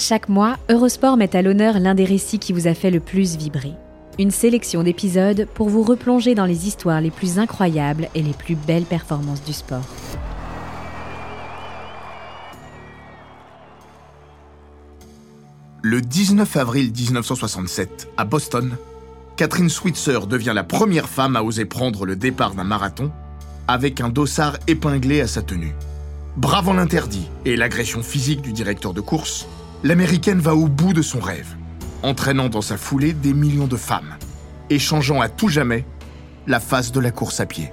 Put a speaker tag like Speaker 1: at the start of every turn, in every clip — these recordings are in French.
Speaker 1: Chaque mois, Eurosport met à l'honneur l'un des récits qui vous a fait le plus vibrer. Une sélection d'épisodes pour vous replonger dans les histoires les plus incroyables et les plus belles performances du sport.
Speaker 2: Le 19 avril 1967, à Boston, Catherine Switzer devient la première femme à oser prendre le départ d'un marathon avec un dossard épinglé à sa tenue. Bravant l'interdit et l'agression physique du directeur de course, l'américaine va au bout de son rêve, entraînant dans sa foulée des millions de femmes et changeant à tout jamais la face de la course à pied.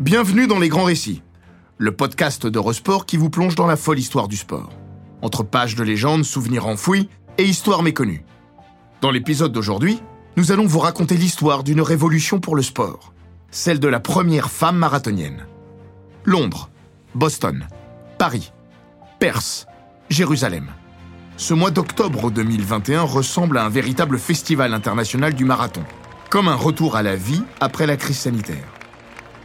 Speaker 2: Bienvenue dans Les Grands Récits, le podcast d'Eurosport qui vous plonge dans la folle histoire du sport. Entre pages de légendes, souvenirs enfouis et histoires méconnues. Dans l'épisode d'aujourd'hui, nous allons vous raconter l'histoire d'une révolution pour le sport, celle de la première femme marathonienne. Londres, Boston, Paris, Perse, Jérusalem. Ce mois d'octobre 2021 ressemble à un véritable festival international du marathon, comme un retour à la vie après la crise sanitaire.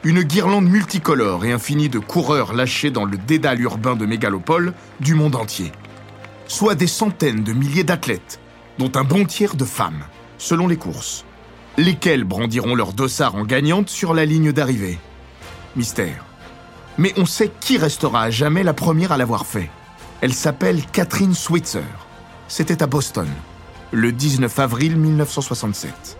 Speaker 2: Une guirlande multicolore et infinie de coureurs lâchés dans le dédale urbain de mégalopole du monde entier. Soit des centaines de milliers d'athlètes, dont un bon tiers de femmes, selon les courses, lesquels brandiront leur dossard en gagnante sur la ligne d'arrivée. Mystère. Mais on sait qui restera à jamais la première à l'avoir fait. Elle s'appelle Catherine Switzer. C'était à Boston, le 19 avril 1967.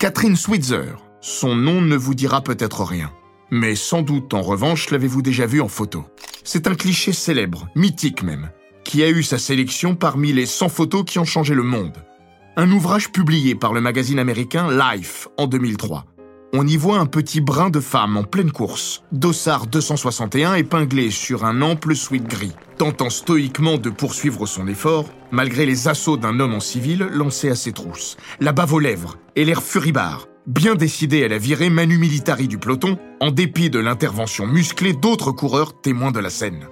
Speaker 2: Catherine Switzer, son nom ne vous dira peut-être rien. Mais sans doute, en revanche, l'avez-vous déjà vu en photo. C'est un cliché célèbre, mythique même, qui a eu sa sélection parmi les 100 photos qui ont changé le monde. Un ouvrage publié par le magazine américain Life en 2003 on y voit un petit brin de femme en pleine course, dossard 261 épinglé sur un ample sweat gris, tentant stoïquement de poursuivre son effort, malgré les assauts d'un homme en civil lancé à ses trousses, la bave aux lèvres et l'air furibard, bien décidé à la virer manu militari du peloton, en dépit de l'intervention musclée d'autres coureurs témoins de la scène.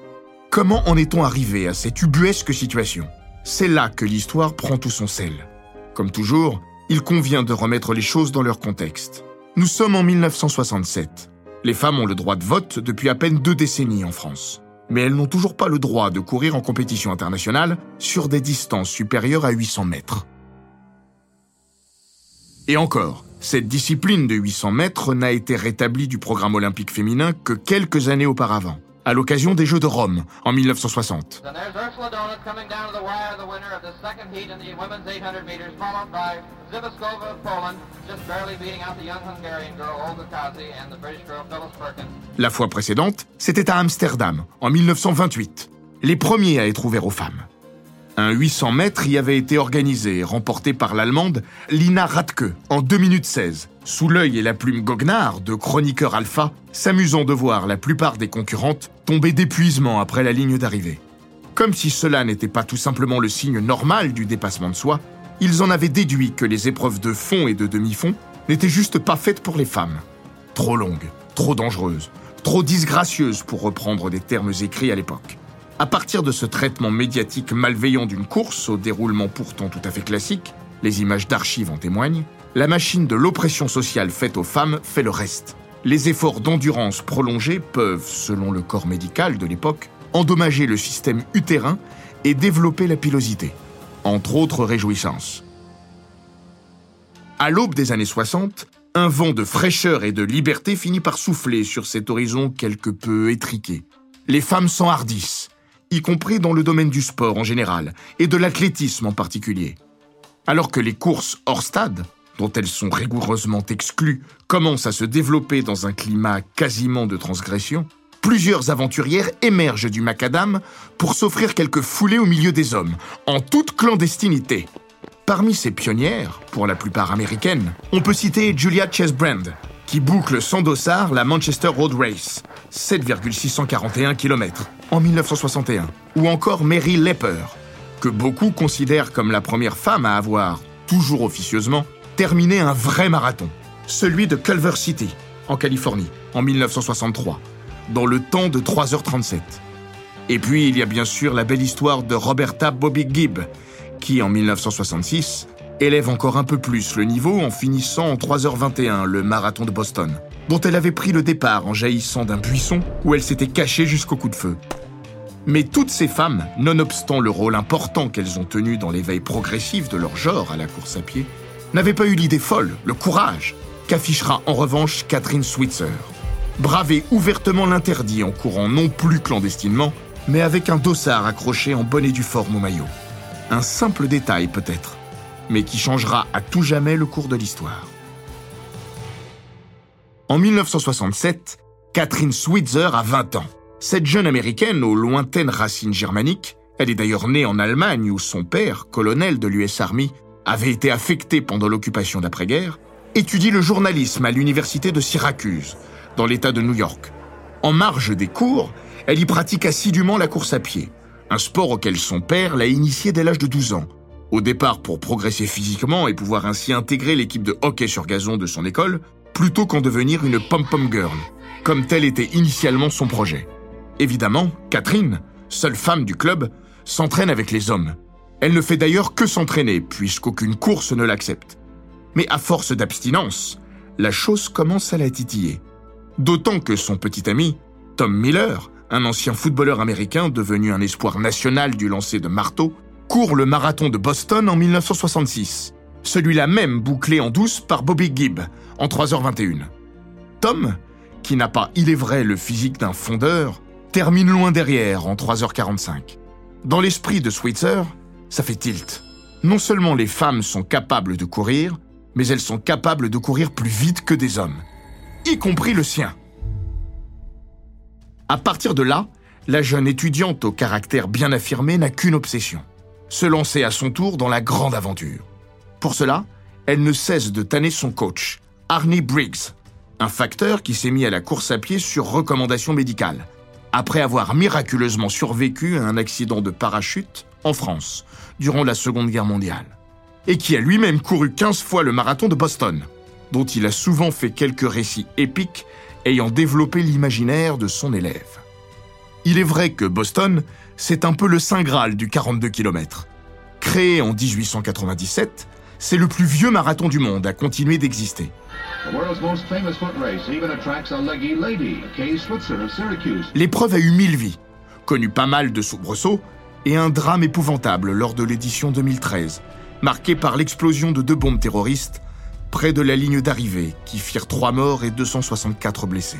Speaker 2: Comment en est-on arrivé à cette ubuesque situation? C'est là que l'histoire prend tout son sel. Comme toujours, il convient de remettre les choses dans leur contexte. Nous sommes en 1967. Les femmes ont le droit de vote depuis à peine deux décennies en France. Mais elles n'ont toujours pas le droit de courir en compétition internationale sur des distances supérieures à 800 mètres. Et encore, cette discipline de 800 mètres n'a été rétablie du programme olympique féminin que quelques années auparavant à l'occasion des Jeux de Rome en 1960. La fois précédente, c'était à Amsterdam, en 1928, les premiers à être ouverts aux femmes. Un 800 mètres y avait été organisé remporté par l'Allemande Lina Radke en 2 minutes 16, sous l'œil et la plume goguenard de chroniqueur alpha, s'amusant de voir la plupart des concurrentes tomber d'épuisement après la ligne d'arrivée. Comme si cela n'était pas tout simplement le signe normal du dépassement de soi, ils en avaient déduit que les épreuves de fond et de demi-fond n'étaient juste pas faites pour les femmes. Trop longues, trop dangereuses, trop disgracieuses pour reprendre des termes écrits à l'époque. À partir de ce traitement médiatique malveillant d'une course au déroulement pourtant tout à fait classique, les images d'archives en témoignent, la machine de l'oppression sociale faite aux femmes fait le reste. Les efforts d'endurance prolongés peuvent, selon le corps médical de l'époque, endommager le système utérin et développer la pilosité, entre autres réjouissances. À l'aube des années 60, un vent de fraîcheur et de liberté finit par souffler sur cet horizon quelque peu étriqué. Les femmes s'enhardissent y compris dans le domaine du sport en général et de l'athlétisme en particulier. Alors que les courses hors stade, dont elles sont rigoureusement exclues, commencent à se développer dans un climat quasiment de transgression, plusieurs aventurières émergent du macadam pour s'offrir quelques foulées au milieu des hommes, en toute clandestinité. Parmi ces pionnières, pour la plupart américaines, on peut citer Julia Chesbrand, qui boucle sans dossard la Manchester Road Race, 7,641 km, en 1961, ou encore Mary Lepper, que beaucoup considèrent comme la première femme à avoir, toujours officieusement, terminé un vrai marathon, celui de Culver City, en Californie, en 1963, dans le temps de 3h37. Et puis il y a bien sûr la belle histoire de Roberta Bobby Gibb, qui en 1966 élève encore un peu plus le niveau en finissant en 3h21 le marathon de Boston, dont elle avait pris le départ en jaillissant d'un buisson où elle s'était cachée jusqu'au coup de feu. Mais toutes ces femmes, nonobstant le rôle important qu'elles ont tenu dans l'éveil progressif de leur genre à la course à pied, n'avaient pas eu l'idée folle, le courage, qu'affichera en revanche Catherine Switzer braver ouvertement l'interdit en courant non plus clandestinement, mais avec un dossard accroché en bonnet du forme au maillot. Un simple détail peut-être, mais qui changera à tout jamais le cours de l'histoire. En 1967, Catherine Switzer a 20 ans. Cette jeune américaine aux lointaines racines germaniques, elle est d'ailleurs née en Allemagne où son père, colonel de l'US Army, avait été affecté pendant l'occupation d'après-guerre, étudie le journalisme à l'université de Syracuse, dans l'État de New York. En marge des cours, elle y pratique assidûment la course à pied, un sport auquel son père l'a initié dès l'âge de 12 ans. Au départ pour progresser physiquement et pouvoir ainsi intégrer l'équipe de hockey sur gazon de son école, plutôt qu'en devenir une pom-pom girl, comme tel était initialement son projet. Évidemment, Catherine, seule femme du club, s'entraîne avec les hommes. Elle ne fait d'ailleurs que s'entraîner, puisqu'aucune course ne l'accepte. Mais à force d'abstinence, la chose commence à la titiller. D'autant que son petit ami, Tom Miller, un ancien footballeur américain devenu un espoir national du lancer de marteau, court le marathon de Boston en 1966. Celui-là même bouclé en douce par Bobby Gibb en 3h21. Tom, qui n'a pas, il est vrai, le physique d'un fondeur, termine loin derrière en 3h45. Dans l'esprit de Switzer, ça fait tilt. Non seulement les femmes sont capables de courir, mais elles sont capables de courir plus vite que des hommes y compris le sien. À partir de là, la jeune étudiante au caractère bien affirmé n'a qu'une obsession, se lancer à son tour dans la grande aventure. Pour cela, elle ne cesse de tanner son coach, Arnie Briggs, un facteur qui s'est mis à la course à pied sur recommandation médicale, après avoir miraculeusement survécu à un accident de parachute en France, durant la Seconde Guerre mondiale, et qui a lui-même couru 15 fois le marathon de Boston dont il a souvent fait quelques récits épiques ayant développé l'imaginaire de son élève. Il est vrai que Boston, c'est un peu le Saint Graal du 42 km. Créé en 1897, c'est le plus vieux marathon du monde à continuer d'exister. L'épreuve a eu mille vies, connu pas mal de soubresauts et un drame épouvantable lors de l'édition 2013, marqué par l'explosion de deux bombes terroristes près de la ligne d'arrivée, qui firent trois morts et 264 blessés.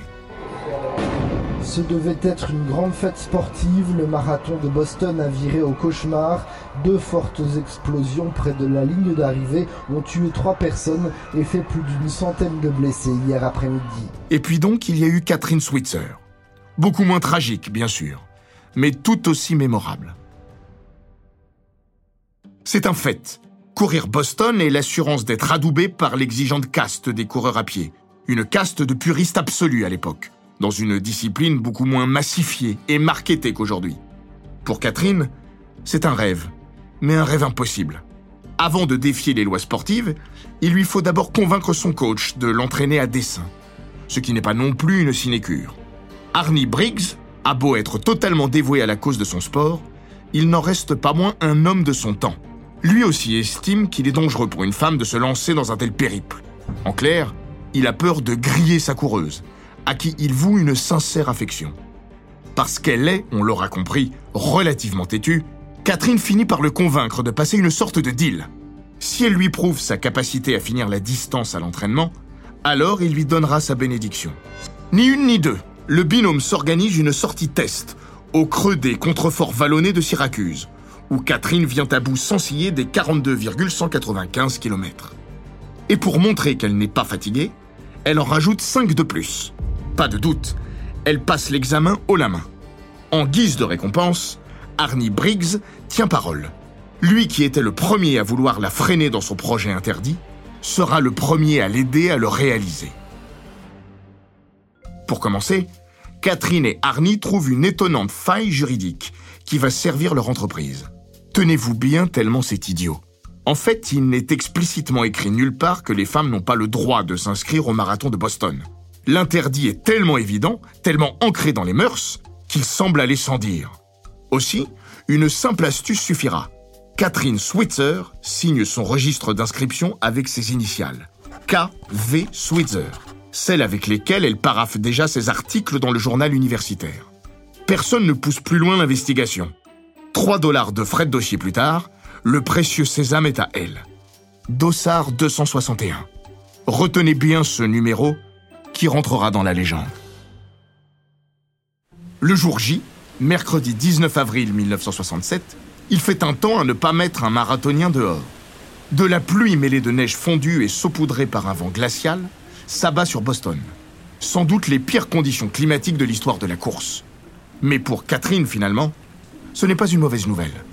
Speaker 3: Ce devait être une grande fête sportive, le marathon de Boston a viré au cauchemar. Deux fortes explosions près de la ligne d'arrivée ont tué trois personnes et fait plus d'une centaine de blessés hier après-midi.
Speaker 2: Et puis donc il y a eu Catherine Switzer. Beaucoup moins tragique, bien sûr, mais tout aussi mémorable. C'est un fait. Courir Boston est l'assurance d'être adoubé par l'exigeante caste des coureurs à pied. Une caste de puristes absolus à l'époque, dans une discipline beaucoup moins massifiée et marketée qu'aujourd'hui. Pour Catherine, c'est un rêve, mais un rêve impossible. Avant de défier les lois sportives, il lui faut d'abord convaincre son coach de l'entraîner à dessein, ce qui n'est pas non plus une sinécure. Arnie Briggs a beau être totalement dévoué à la cause de son sport, il n'en reste pas moins un homme de son temps lui aussi estime qu'il est dangereux pour une femme de se lancer dans un tel périple. En clair, il a peur de griller sa coureuse, à qui il voue une sincère affection. Parce qu'elle est, on l'aura compris, relativement têtue, Catherine finit par le convaincre de passer une sorte de deal. Si elle lui prouve sa capacité à finir la distance à l'entraînement, alors il lui donnera sa bénédiction. Ni une ni deux, le binôme s'organise une sortie test, au creux des contreforts vallonnés de Syracuse, où Catherine vient à bout sans scier des 42,195 km. Et pour montrer qu'elle n'est pas fatiguée, elle en rajoute 5 de plus. Pas de doute, elle passe l'examen haut la main. En guise de récompense, Arnie Briggs tient parole. Lui qui était le premier à vouloir la freiner dans son projet interdit, sera le premier à l'aider à le réaliser. Pour commencer, Catherine et Arnie trouvent une étonnante faille juridique qui va servir leur entreprise. Tenez-vous bien tellement c'est idiot. En fait, il n'est explicitement écrit nulle part que les femmes n'ont pas le droit de s'inscrire au marathon de Boston. L'interdit est tellement évident, tellement ancré dans les mœurs, qu'il semble aller sans dire. Aussi, une simple astuce suffira. Catherine Switzer signe son registre d'inscription avec ses initiales. K.V. Switzer, celles avec lesquelles elle paraffe déjà ses articles dans le journal universitaire. Personne ne pousse plus loin l'investigation. 3 dollars de frais de dossier plus tard, le précieux sésame est à elle. Dossard 261. Retenez bien ce numéro qui rentrera dans la légende. Le jour J, mercredi 19 avril 1967, il fait un temps à ne pas mettre un marathonien dehors. De la pluie mêlée de neige fondue et saupoudrée par un vent glacial s'abat sur Boston. Sans doute les pires conditions climatiques de l'histoire de la course. Mais pour Catherine, finalement, ce n'est pas une mauvaise nouvelle.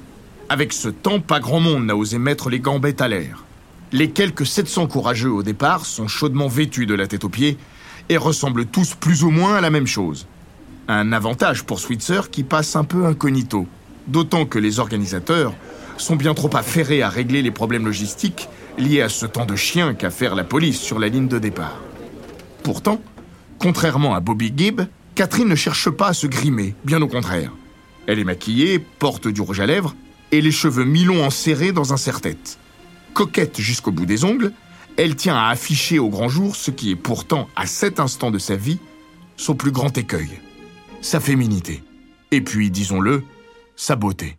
Speaker 2: Avec ce temps, pas grand monde n'a osé mettre les gambettes à l'air. Les quelques 700 courageux au départ sont chaudement vêtus de la tête aux pieds et ressemblent tous plus ou moins à la même chose. Un avantage pour Switzer qui passe un peu incognito, d'autant que les organisateurs sont bien trop affairés à régler les problèmes logistiques liés à ce temps de chien qu'a faire la police sur la ligne de départ. Pourtant, contrairement à Bobby Gibb, Catherine ne cherche pas à se grimer, bien au contraire. Elle est maquillée, porte du rouge à lèvres et les cheveux mi-longs enserrés dans un serre-tête. Coquette jusqu'au bout des ongles, elle tient à afficher au grand jour ce qui est pourtant, à cet instant de sa vie, son plus grand écueil. Sa féminité. Et puis, disons-le, sa beauté.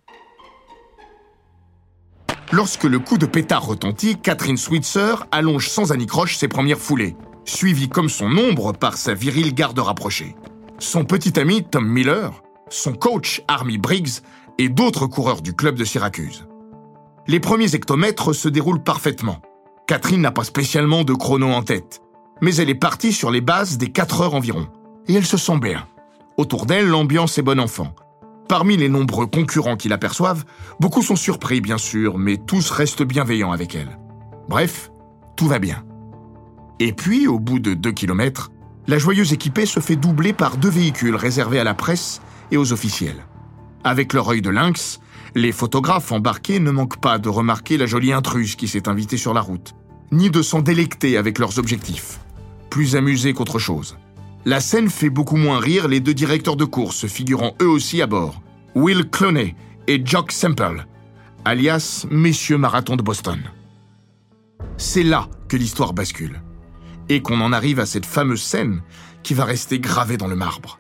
Speaker 2: Lorsque le coup de pétard retentit, Catherine Switzer allonge sans anicroche ses premières foulées, suivie comme son ombre par sa virile garde rapprochée. Son petit ami Tom Miller, son coach Army Briggs et d'autres coureurs du club de Syracuse. Les premiers hectomètres se déroulent parfaitement. Catherine n'a pas spécialement de chrono en tête, mais elle est partie sur les bases des 4 heures environ. Et elle se sent bien. Autour d'elle, l'ambiance est bon enfant. Parmi les nombreux concurrents qui l'aperçoivent, beaucoup sont surpris bien sûr, mais tous restent bienveillants avec elle. Bref, tout va bien. Et puis, au bout de 2 kilomètres, la joyeuse équipée se fait doubler par deux véhicules réservés à la presse et aux officiels. Avec leur œil de lynx, les photographes embarqués ne manquent pas de remarquer la jolie intruse qui s'est invitée sur la route, ni de s'en délecter avec leurs objectifs. Plus amusés qu'autre chose. La scène fait beaucoup moins rire les deux directeurs de course figurant eux aussi à bord, Will Cloney et Jock Semple, alias Messieurs Marathon de Boston. C'est là que l'histoire bascule, et qu'on en arrive à cette fameuse scène qui va rester gravée dans le marbre.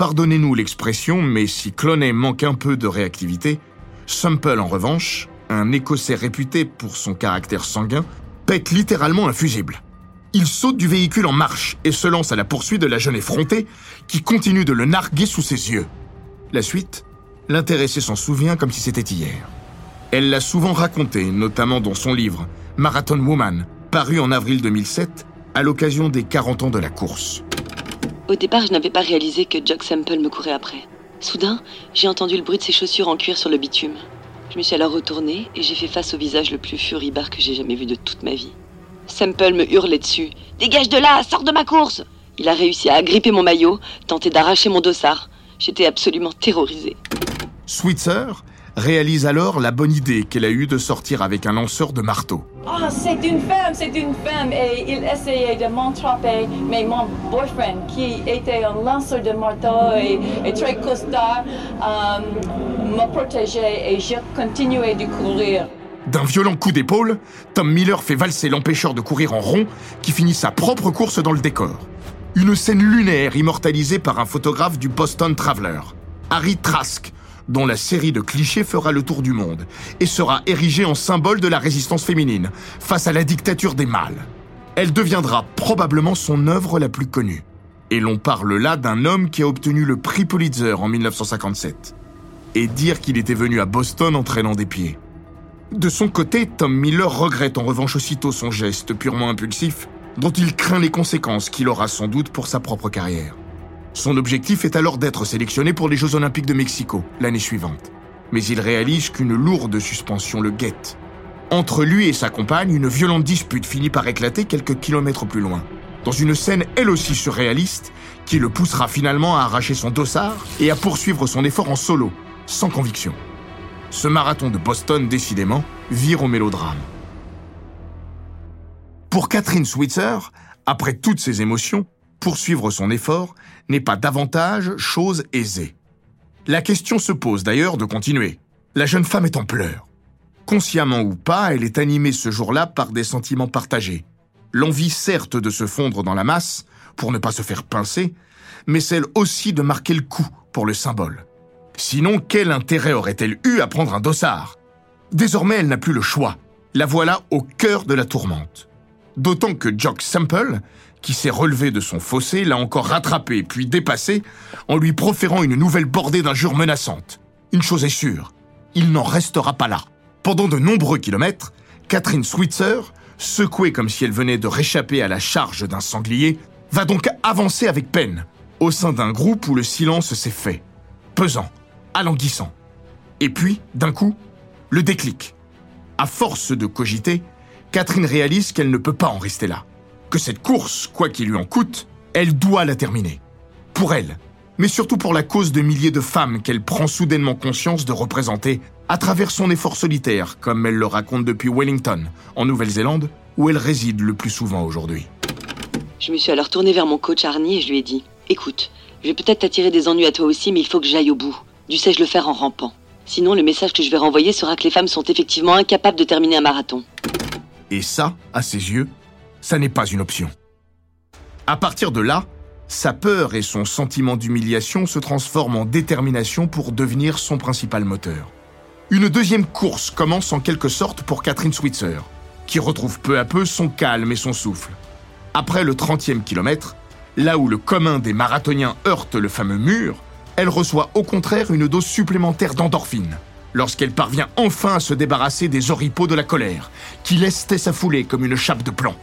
Speaker 2: Pardonnez-nous l'expression, mais si Cloney manque un peu de réactivité, Semple, en revanche, un Écossais réputé pour son caractère sanguin, pète littéralement un fusible. Il saute du véhicule en marche et se lance à la poursuite de la jeune effrontée, qui continue de le narguer sous ses yeux. La suite L'intéressé s'en souvient comme si c'était hier. Elle l'a souvent raconté, notamment dans son livre Marathon Woman, paru en avril 2007, à l'occasion des 40 ans de la course.
Speaker 4: Au départ, je n'avais pas réalisé que Jock Semple me courait après. Soudain, j'ai entendu le bruit de ses chaussures en cuir sur le bitume. Je me suis alors retournée et j'ai fait face au visage le plus furibard que j'ai jamais vu de toute ma vie. Semple me hurlait dessus. Dégage de là, sors de ma course Il a réussi à agripper mon maillot, tenter d'arracher mon dossard. J'étais absolument terrorisée.
Speaker 2: Switzer réalise alors la bonne idée qu'elle a eue de sortir avec un lanceur de marteau.
Speaker 5: Ah, c'est une femme, c'est une femme. Et il essayait de m'entraper, mais mon boyfriend, qui était un lanceur de marteau et, et très costard, euh, m'a protégé et j'ai continué de courir.
Speaker 2: D'un violent coup d'épaule, Tom Miller fait valser l'empêcheur de courir en rond qui finit sa propre course dans le décor. Une scène lunaire immortalisée par un photographe du Boston Traveler, Harry Trask, dont la série de clichés fera le tour du monde et sera érigée en symbole de la résistance féminine face à la dictature des mâles. Elle deviendra probablement son œuvre la plus connue. Et l'on parle là d'un homme qui a obtenu le prix Pulitzer en 1957. Et dire qu'il était venu à Boston en traînant des pieds. De son côté, Tom Miller regrette en revanche aussitôt son geste purement impulsif, dont il craint les conséquences qu'il aura sans doute pour sa propre carrière. Son objectif est alors d'être sélectionné pour les Jeux Olympiques de Mexico l'année suivante. Mais il réalise qu'une lourde suspension le guette. Entre lui et sa compagne, une violente dispute finit par éclater quelques kilomètres plus loin. Dans une scène elle aussi surréaliste, qui le poussera finalement à arracher son dossard et à poursuivre son effort en solo, sans conviction. Ce marathon de Boston, décidément, vire au mélodrame. Pour Catherine Switzer, après toutes ces émotions, poursuivre son effort n'est pas davantage chose aisée. La question se pose d'ailleurs de continuer. La jeune femme est en pleurs. Consciemment ou pas, elle est animée ce jour-là par des sentiments partagés. L'envie certes de se fondre dans la masse, pour ne pas se faire pincer, mais celle aussi de marquer le coup pour le symbole. Sinon, quel intérêt aurait-elle eu à prendre un dossard? Désormais, elle n'a plus le choix. La voilà au cœur de la tourmente. D'autant que Jock Sample, qui s'est relevé de son fossé, l'a encore rattrapé puis dépassé en lui proférant une nouvelle bordée d'injures menaçantes. Une chose est sûre, il n'en restera pas là. Pendant de nombreux kilomètres, Catherine Switzer, secouée comme si elle venait de réchapper à la charge d'un sanglier, va donc avancer avec peine, au sein d'un groupe où le silence s'est fait. Pesant, alanguissant. Et puis, d'un coup, le déclic. À force de cogiter, Catherine réalise qu'elle ne peut pas en rester là. Que cette course, quoi qu'il lui en coûte, elle doit la terminer. Pour elle, mais surtout pour la cause de milliers de femmes qu'elle prend soudainement conscience de représenter à travers son effort solitaire, comme elle le raconte depuis Wellington, en Nouvelle-Zélande, où elle réside le plus souvent aujourd'hui.
Speaker 4: Je me suis alors tournée vers mon coach Arnie et je lui ai dit Écoute, je vais peut-être t'attirer des ennuis à toi aussi, mais il faut que j'aille au bout. Du sais-je le faire en rampant. Sinon, le message que je vais renvoyer sera que les femmes sont effectivement incapables de terminer un marathon.
Speaker 2: Et ça, à ses yeux, ça n'est pas une option. À partir de là, sa peur et son sentiment d'humiliation se transforment en détermination pour devenir son principal moteur. Une deuxième course commence en quelque sorte pour Catherine Switzer, qui retrouve peu à peu son calme et son souffle. Après le 30e kilomètre, là où le commun des marathoniens heurte le fameux mur, elle reçoit au contraire une dose supplémentaire d'endorphine, lorsqu'elle parvient enfin à se débarrasser des oripeaux de la colère, qui laissaient sa foulée comme une chape de plomb.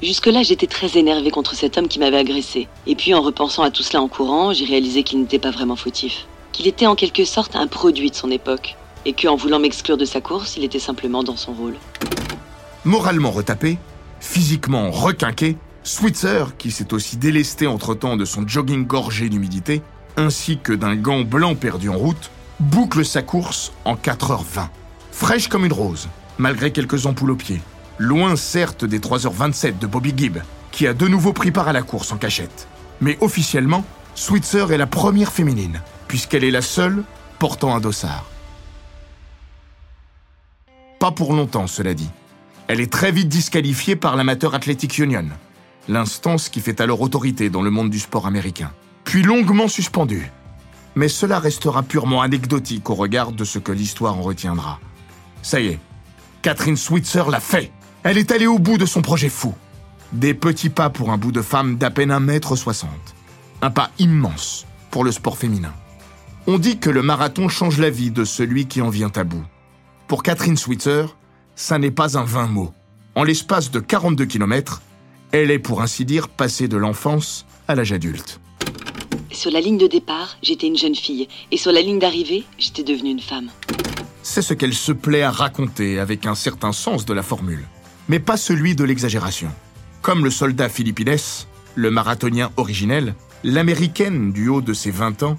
Speaker 4: Jusque-là, j'étais très énervée contre cet homme qui m'avait agressé. Et puis, en repensant à tout cela en courant, j'ai réalisé qu'il n'était pas vraiment fautif. Qu'il était en quelque sorte un produit de son époque. Et qu'en voulant m'exclure de sa course, il était simplement dans son rôle.
Speaker 2: Moralement retapé, physiquement requinqué, Switzer, qui s'est aussi délesté entre-temps de son jogging gorgé d'humidité, ainsi que d'un gant blanc perdu en route, boucle sa course en 4h20. Fraîche comme une rose, malgré quelques ampoules aux pieds. Loin certes des 3h27 de Bobby Gibb, qui a de nouveau pris part à la course en cachette. Mais officiellement, Switzer est la première féminine, puisqu'elle est la seule portant un dossard. Pas pour longtemps, cela dit. Elle est très vite disqualifiée par l'Amateur Athletic Union, l'instance qui fait alors autorité dans le monde du sport américain. Puis longuement suspendue. Mais cela restera purement anecdotique au regard de ce que l'histoire en retiendra. Ça y est, Catherine Switzer l'a fait. Elle est allée au bout de son projet fou. Des petits pas pour un bout de femme d'à peine un mètre soixante. Un pas immense pour le sport féminin. On dit que le marathon change la vie de celui qui en vient à bout. Pour Catherine Switzer, ça n'est pas un vain mot. En l'espace de 42 km, elle est pour ainsi dire passée de l'enfance à l'âge adulte.
Speaker 4: Sur la ligne de départ, j'étais une jeune fille, et sur la ligne d'arrivée, j'étais devenue une femme.
Speaker 2: C'est ce qu'elle se plaît à raconter avec un certain sens de la formule, mais pas celui de l'exagération. Comme le soldat Philippides, le marathonien originel, l'américaine du haut de ses 20 ans,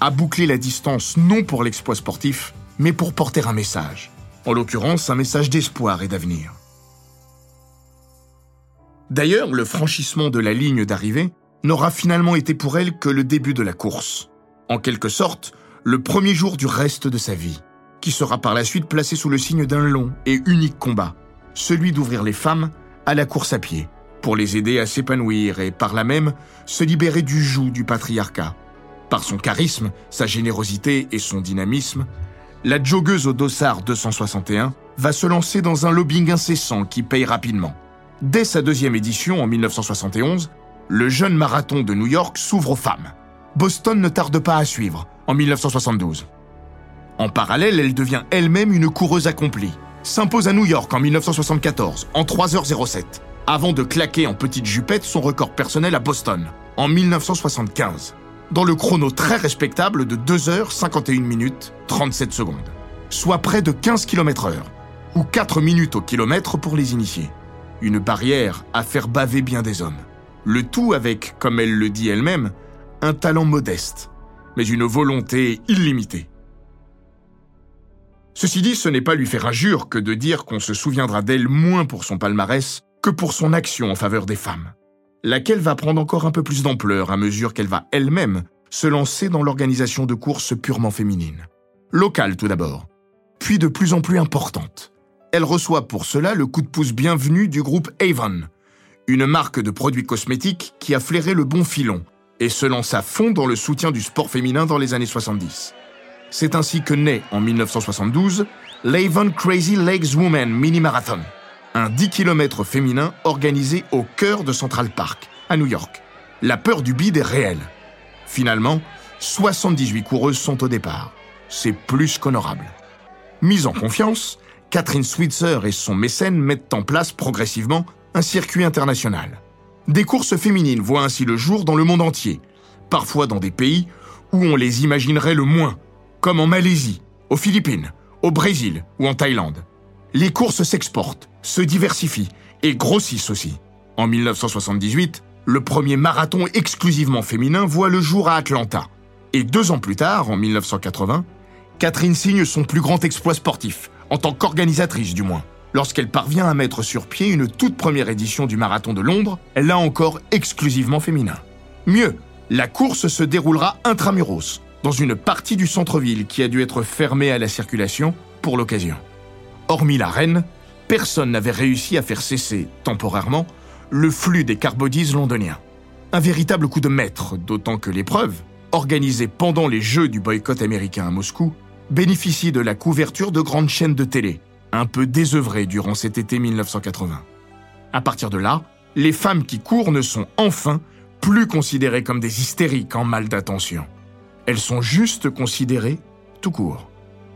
Speaker 2: a bouclé la distance non pour l'exploit sportif, mais pour porter un message. En l'occurrence, un message d'espoir et d'avenir. D'ailleurs, le franchissement de la ligne d'arrivée n'aura finalement été pour elle que le début de la course. En quelque sorte, le premier jour du reste de sa vie, qui sera par la suite placé sous le signe d'un long et unique combat, celui d'ouvrir les femmes à la course à pied, pour les aider à s'épanouir et par là même se libérer du joug du patriarcat. Par son charisme, sa générosité et son dynamisme, la joggeuse au dossard 261 va se lancer dans un lobbying incessant qui paye rapidement. Dès sa deuxième édition en 1971, le jeune marathon de New York s'ouvre aux femmes. Boston ne tarde pas à suivre, en 1972. En parallèle, elle devient elle-même une coureuse accomplie. S'impose à New York en 1974, en 3h07, avant de claquer en petite jupette son record personnel à Boston, en 1975, dans le chrono très respectable de 2h51 minutes 37 secondes, soit près de 15 km/h, ou 4 minutes au kilomètre pour les initiés. Une barrière à faire baver bien des hommes. Le tout avec, comme elle le dit elle-même, un talent modeste, mais une volonté illimitée. Ceci dit, ce n'est pas lui faire injure que de dire qu'on se souviendra d'elle moins pour son palmarès que pour son action en faveur des femmes, laquelle va prendre encore un peu plus d'ampleur à mesure qu'elle va elle-même se lancer dans l'organisation de courses purement féminines. Locale tout d'abord, puis de plus en plus importante. Elle reçoit pour cela le coup de pouce bienvenu du groupe Avon, une marque de produits cosmétiques qui a flairé le bon filon et se lance à fond dans le soutien du sport féminin dans les années 70. C'est ainsi que naît en 1972 l'Avon Crazy Legs Women Mini Marathon, un 10 km féminin organisé au cœur de Central Park, à New York. La peur du bide est réelle. Finalement, 78 coureuses sont au départ. C'est plus qu'honorable. Mise en confiance, Catherine Switzer et son mécène mettent en place progressivement un circuit international. Des courses féminines voient ainsi le jour dans le monde entier, parfois dans des pays où on les imaginerait le moins, comme en Malaisie, aux Philippines, au Brésil ou en Thaïlande. Les courses s'exportent, se diversifient et grossissent aussi. En 1978, le premier marathon exclusivement féminin voit le jour à Atlanta. Et deux ans plus tard, en 1980, Catherine signe son plus grand exploit sportif, en tant qu'organisatrice du moins. Lorsqu'elle parvient à mettre sur pied une toute première édition du marathon de Londres, là encore exclusivement féminin. Mieux, la course se déroulera intramuros, dans une partie du centre-ville qui a dû être fermée à la circulation pour l'occasion. Hormis la reine, personne n'avait réussi à faire cesser, temporairement, le flux des carbodies londoniens. Un véritable coup de maître, d'autant que l'épreuve, organisée pendant les Jeux du boycott américain à Moscou, bénéficie de la couverture de grandes chaînes de télé, un peu désœuvrées durant cet été 1980. À partir de là, les femmes qui courent ne sont enfin plus considérées comme des hystériques en mal d'attention. Elles sont juste considérées tout court.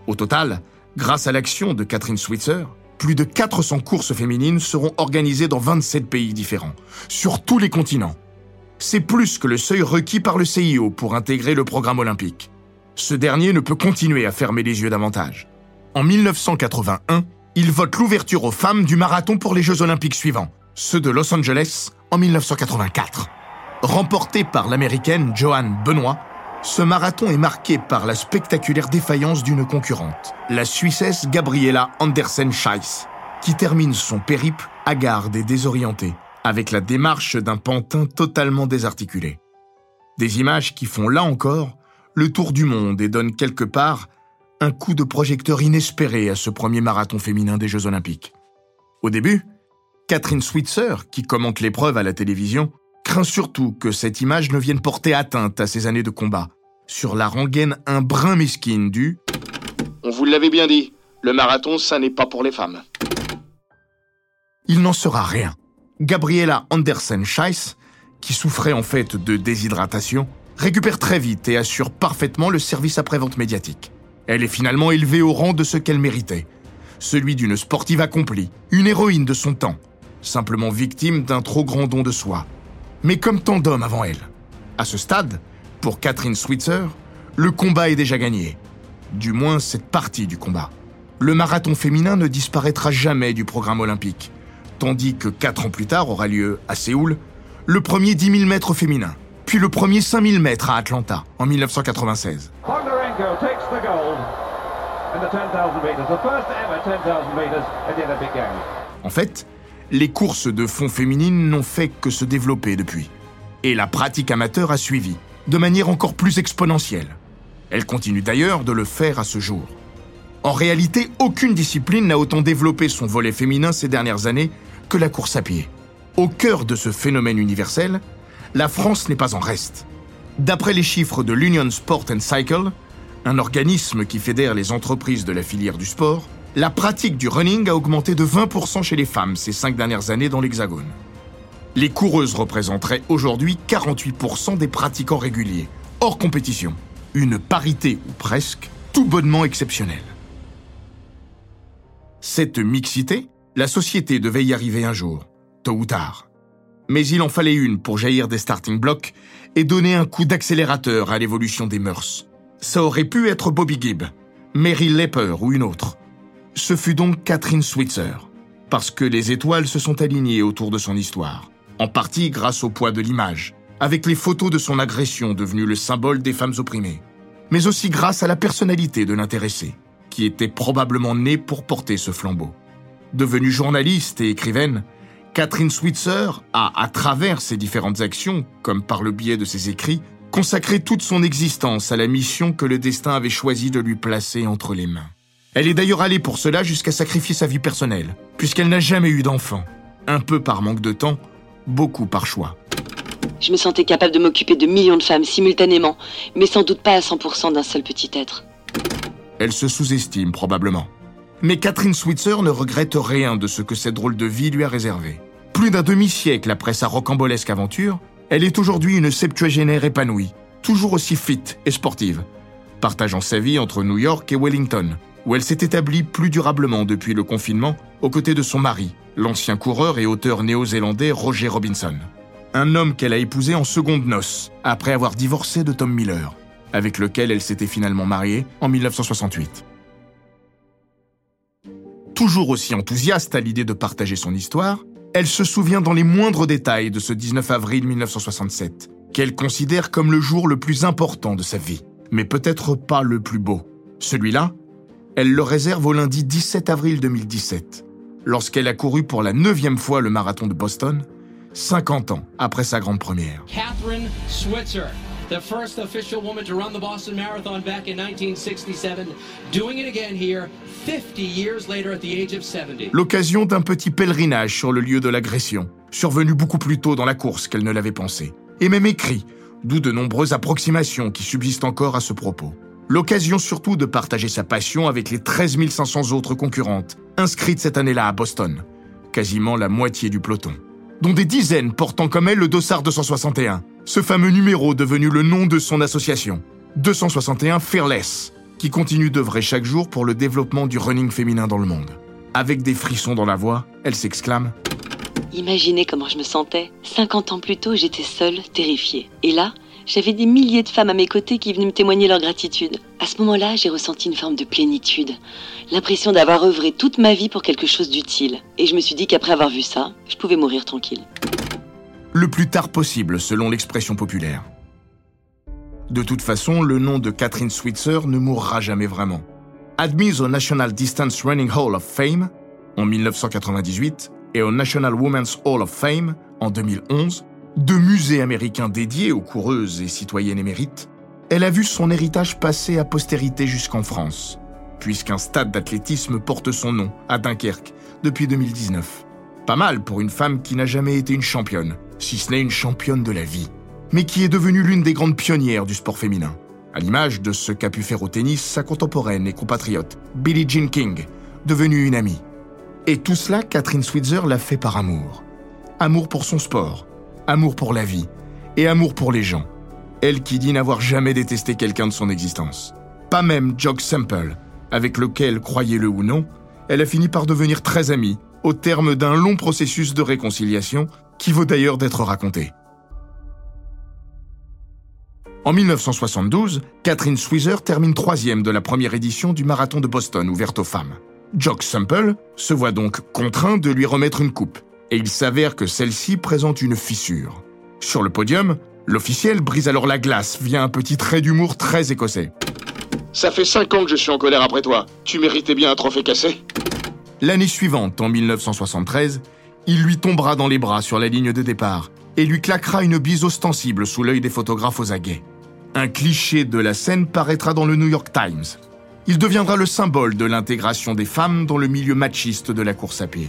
Speaker 2: Au total, grâce à l'action de Catherine Switzer, plus de 400 courses féminines seront organisées dans 27 pays différents, sur tous les continents. C'est plus que le seuil requis par le CIO pour intégrer le programme olympique. Ce dernier ne peut continuer à fermer les yeux davantage. En 1981, il vote l'ouverture aux femmes du marathon pour les Jeux olympiques suivants, ceux de Los Angeles en 1984. Remporté par l'américaine Joanne Benoît, ce marathon est marqué par la spectaculaire défaillance d'une concurrente, la Suissesse Gabriela Andersen Scheiss, qui termine son périple hagarde et désorientée, avec la démarche d'un pantin totalement désarticulé. Des images qui font là encore le tour du monde et donnent quelque part un coup de projecteur inespéré à ce premier marathon féminin des Jeux Olympiques. Au début, Catherine Switzer, qui commente l'épreuve à la télévision, craint surtout que cette image ne vienne porter atteinte à ses années de combat, sur la rengaine un brin mesquine du
Speaker 6: On vous l'avait bien dit, le marathon, ça n'est pas pour les femmes.
Speaker 2: Il n'en sera rien. Gabriela Andersen Scheiss, qui souffrait en fait de déshydratation, récupère très vite et assure parfaitement le service après-vente médiatique. Elle est finalement élevée au rang de ce qu'elle méritait, celui d'une sportive accomplie, une héroïne de son temps, simplement victime d'un trop grand don de soi, mais comme tant d'hommes avant elle. À ce stade, pour Catherine Switzer, le combat est déjà gagné. Du moins cette partie du combat. Le marathon féminin ne disparaîtra jamais du programme olympique, tandis que quatre ans plus tard aura lieu, à Séoul, le premier 10 000 mètres féminin, puis le premier 5 000 mètres à Atlanta, en 1996. En fait, les courses de fond féminines n'ont fait que se développer depuis. Et la pratique amateur a suivi, de manière encore plus exponentielle. Elle continue d'ailleurs de le faire à ce jour. En réalité, aucune discipline n'a autant développé son volet féminin ces dernières années que la course à pied. Au cœur de ce phénomène universel, la France n'est pas en reste. D'après les chiffres de l'Union Sport and Cycle, un organisme qui fédère les entreprises de la filière du sport, la pratique du running a augmenté de 20% chez les femmes ces cinq dernières années dans l'Hexagone. Les coureuses représenteraient aujourd'hui 48% des pratiquants réguliers, hors compétition. Une parité, ou presque, tout bonnement exceptionnelle. Cette mixité, la société devait y arriver un jour, tôt ou tard. Mais il en fallait une pour jaillir des starting blocks et donner un coup d'accélérateur à l'évolution des mœurs. Ça aurait pu être Bobby Gibb, Mary Lepper ou une autre. Ce fut donc Catherine Switzer, parce que les étoiles se sont alignées autour de son histoire, en partie grâce au poids de l'image, avec les photos de son agression devenues le symbole des femmes opprimées, mais aussi grâce à la personnalité de l'intéressé, qui était probablement née pour porter ce flambeau. Devenue journaliste et écrivaine, Catherine Switzer a, à travers ses différentes actions, comme par le biais de ses écrits, consacré toute son existence à la mission que le destin avait choisi de lui placer entre les mains. Elle est d'ailleurs allée pour cela jusqu'à sacrifier sa vie personnelle, puisqu'elle n'a jamais eu d'enfant. Un peu par manque de temps, beaucoup par choix.
Speaker 4: Je me sentais capable de m'occuper de millions de femmes simultanément, mais sans doute pas à 100% d'un seul petit être.
Speaker 2: Elle se sous-estime probablement. Mais Catherine Switzer ne regrette rien de ce que cette drôle de vie lui a réservé. Plus d'un demi-siècle après sa rocambolesque aventure, elle est aujourd'hui une septuagénaire épanouie, toujours aussi fit et sportive, partageant sa vie entre New York et Wellington, où elle s'est établie plus durablement depuis le confinement aux côtés de son mari, l'ancien coureur et auteur néo-zélandais Roger Robinson. Un homme qu'elle a épousé en seconde noces, après avoir divorcé de Tom Miller, avec lequel elle s'était finalement mariée en 1968. Toujours aussi enthousiaste à l'idée de partager son histoire, elle se souvient dans les moindres détails de ce 19 avril 1967, qu'elle considère comme le jour le plus important de sa vie, mais peut-être pas le plus beau. Celui-là, elle le réserve au lundi 17 avril 2017, lorsqu'elle a couru pour la neuvième fois le marathon de Boston, 50 ans après sa grande première.
Speaker 7: Catherine Switzer, the first official woman to run the Boston Marathon back in 1967, doing it again here 50 years later at the age of 70.
Speaker 2: L'occasion d'un petit pèlerinage sur le lieu de l'agression, survenu beaucoup plus tôt dans la course qu'elle ne l'avait pensé, et même écrit, d'où de nombreuses approximations qui subsistent encore à ce propos. L'occasion surtout de partager sa passion avec les 13 500 autres concurrentes inscrites cette année-là à Boston, quasiment la moitié du peloton, dont des dizaines portant comme elle le dossard 261, ce fameux numéro devenu le nom de son association, 261 Fearless, qui continue d'œuvrer chaque jour pour le développement du running féminin dans le monde. Avec des frissons dans la voix, elle s'exclame
Speaker 4: Imaginez comment je me sentais. 50 ans plus tôt, j'étais seule, terrifiée. Et là, j'avais des milliers de femmes à mes côtés qui venaient me témoigner leur gratitude. À ce moment-là, j'ai ressenti une forme de plénitude, l'impression d'avoir œuvré toute ma vie pour quelque chose d'utile. Et je me suis dit qu'après avoir vu ça, je pouvais mourir tranquille.
Speaker 2: Le plus tard possible, selon l'expression populaire. De toute façon, le nom de Catherine Switzer ne mourra jamais vraiment. Admise au National Distance Running Hall of Fame en 1998 et au National Women's Hall of Fame en 2011, deux musées américains dédiés aux coureuses et citoyennes émérites, elle a vu son héritage passer à postérité jusqu'en France, puisqu'un stade d'athlétisme porte son nom à Dunkerque depuis 2019. Pas mal pour une femme qui n'a jamais été une championne, si ce n'est une championne de la vie, mais qui est devenue l'une des grandes pionnières du sport féminin, à l'image de ce qu'a pu faire au tennis sa contemporaine et compatriote, Billie Jean King, devenue une amie. Et tout cela, Catherine Switzer l'a fait par amour. Amour pour son sport, amour pour la vie et amour pour les gens. Elle qui dit n'avoir jamais détesté quelqu'un de son existence. Pas même Jock Semple, avec lequel, croyez-le ou non, elle a fini par devenir très amie, au terme d'un long processus de réconciliation qui vaut d'ailleurs d'être raconté. En 1972, Catherine Switzer termine troisième de la première édition du marathon de Boston ouverte aux femmes. Jock Semple se voit donc contraint de lui remettre une coupe, et il s'avère que celle-ci présente une fissure. Sur le podium, l'officiel brise alors la glace via un petit trait d'humour très écossais.
Speaker 6: Ça fait cinq ans que je suis en colère après toi. Tu méritais bien un trophée cassé.
Speaker 2: L'année suivante, en 1973, il lui tombera dans les bras sur la ligne de départ et lui claquera une bise ostensible sous l'œil des photographes aux aguets. Un cliché de la scène paraîtra dans le New York Times. Il deviendra le symbole de l'intégration des femmes dans le milieu machiste de la course à pied.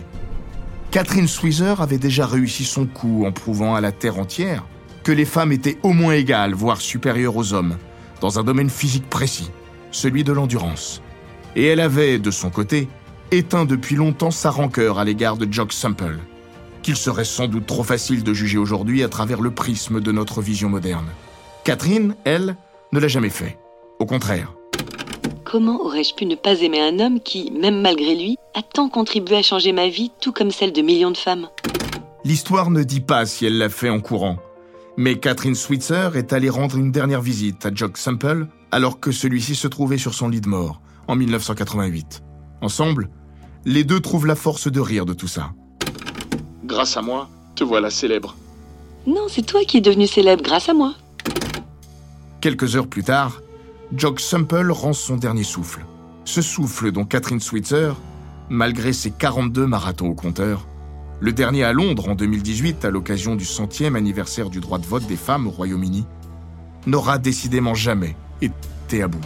Speaker 2: Catherine Switzer avait déjà réussi son coup en prouvant à la terre entière que les femmes étaient au moins égales, voire supérieures aux hommes, dans un domaine physique précis, celui de l'endurance. Et elle avait, de son côté, éteint depuis longtemps sa rancœur à l'égard de Jock Semple, qu'il serait sans doute trop facile de juger aujourd'hui à travers le prisme de notre vision moderne. Catherine, elle, ne l'a jamais fait. Au contraire.
Speaker 4: Comment aurais-je pu ne pas aimer un homme qui, même malgré lui, a tant contribué à changer ma vie, tout comme celle de millions de femmes
Speaker 2: L'histoire ne dit pas si elle l'a fait en courant. Mais Catherine Switzer est allée rendre une dernière visite à Jock Semple alors que celui-ci se trouvait sur son lit de mort en 1988. Ensemble, les deux trouvent la force de rire de tout ça.
Speaker 6: Grâce à moi, te voilà célèbre.
Speaker 4: Non, c'est toi qui es devenu célèbre grâce à moi.
Speaker 2: Quelques heures plus tard, Jock Semple rend son dernier souffle. Ce souffle dont Catherine Switzer, malgré ses 42 marathons au compteur, le dernier à Londres en 2018 à l'occasion du centième anniversaire du droit de vote des femmes au Royaume-Uni, n'aura décidément jamais été à bout.